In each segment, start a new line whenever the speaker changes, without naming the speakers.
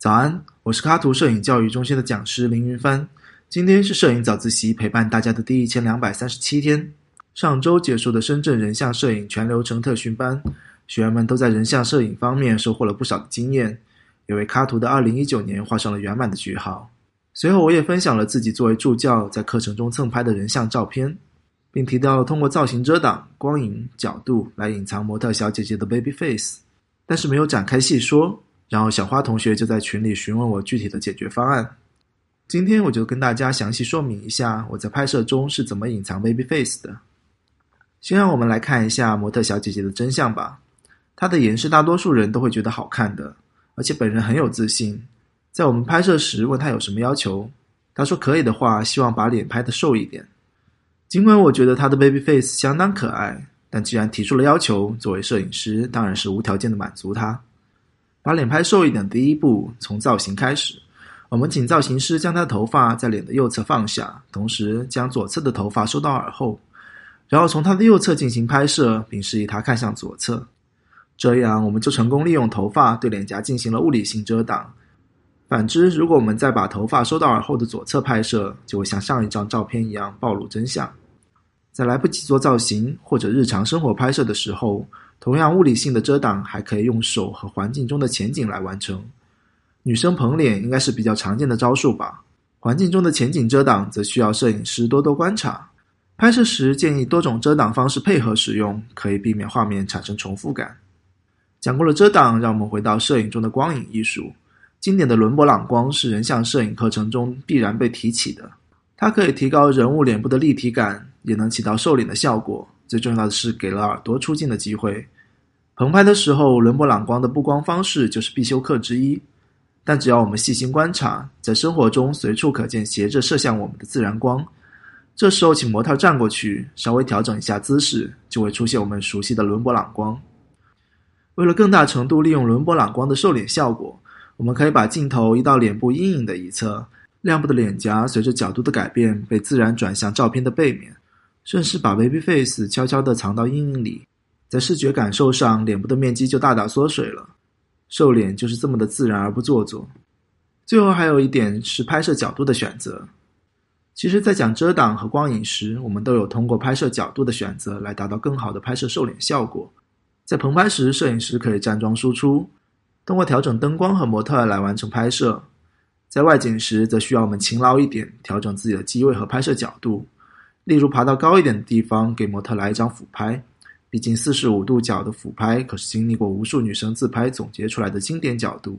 早安，我是卡图摄影教育中心的讲师林云帆。今天是摄影早自习陪伴大家的第一千两百三十七天。上周结束的深圳人像摄影全流程特训班，学员们都在人像摄影方面收获了不少的经验，也为卡图的二零一九年画上了圆满的句号。随后，我也分享了自己作为助教在课程中蹭拍的人像照片，并提到了通过造型遮挡、光影、角度来隐藏模特小姐姐的 baby face，但是没有展开细说。然后小花同学就在群里询问我具体的解决方案。今天我就跟大家详细说明一下我在拍摄中是怎么隐藏 baby face 的。先让我们来看一下模特小姐姐的真相吧。她的颜是大多数人都会觉得好看的，而且本人很有自信。在我们拍摄时问她有什么要求，她说可以的话，希望把脸拍得瘦一点。尽管我觉得她的 baby face 相当可爱，但既然提出了要求，作为摄影师当然是无条件的满足她。把脸拍瘦一点，第一步从造型开始。我们请造型师将他的头发在脸的右侧放下，同时将左侧的头发收到耳后，然后从他的右侧进行拍摄，并示意他看向左侧。这样，我们就成功利用头发对脸颊进行了物理性遮挡。反之，如果我们再把头发收到耳后的左侧拍摄，就会像上一张照片一样暴露真相。在来不及做造型或者日常生活拍摄的时候，同样物理性的遮挡还可以用手和环境中的前景来完成。女生捧脸应该是比较常见的招数吧。环境中的前景遮挡则需要摄影师多多观察。拍摄时建议多种遮挡方式配合使用，可以避免画面产生重复感。讲过了遮挡，让我们回到摄影中的光影艺术。经典的伦勃朗光是人像摄影课程中必然被提起的。它可以提高人物脸部的立体感，也能起到瘦脸的效果。最重要的是，给了耳朵出镜的机会。棚拍的时候，伦勃朗光的布光方式就是必修课之一。但只要我们细心观察，在生活中随处可见斜着射向我们的自然光。这时候，请模特站过去，稍微调整一下姿势，就会出现我们熟悉的伦勃朗光。为了更大程度利用伦勃朗光的瘦脸效果，我们可以把镜头移到脸部阴影的一侧，亮部的脸颊随着角度的改变被自然转向照片的背面，顺势把 baby face 悄悄地藏到阴影里，在视觉感受上，脸部的面积就大大缩水了。瘦脸就是这么的自然而不做作。最后还有一点是拍摄角度的选择。其实，在讲遮挡和光影时，我们都有通过拍摄角度的选择来达到更好的拍摄瘦脸效果。在棚拍时，摄影师可以站桩输出，通过调整灯光和模特来完成拍摄；在外景时，则需要我们勤劳一点，调整自己的机位和拍摄角度。例如，爬到高一点的地方，给模特来一张俯拍。毕竟四十五度角的俯拍可是经历过无数女生自拍总结出来的经典角度。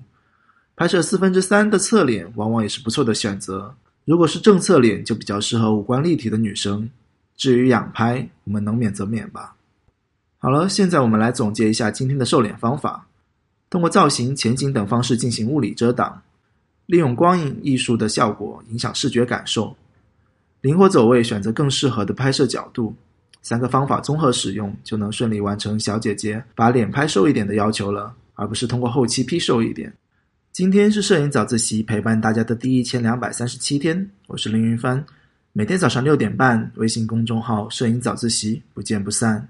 拍摄四分之三的侧脸往往也是不错的选择。如果是正侧脸，就比较适合五官立体的女生。至于仰拍，我们能免则免吧。好了，现在我们来总结一下今天的瘦脸方法：通过造型、前景等方式进行物理遮挡，利用光影艺术的效果影响视觉感受，灵活走位选择更适合的拍摄角度。三个方法综合使用，就能顺利完成小姐姐把脸拍瘦一点的要求了，而不是通过后期 P 瘦一点。今天是摄影早自习陪伴大家的第一千两百三十七天，我是林云帆，每天早上六点半，微信公众号“摄影早自习”，不见不散。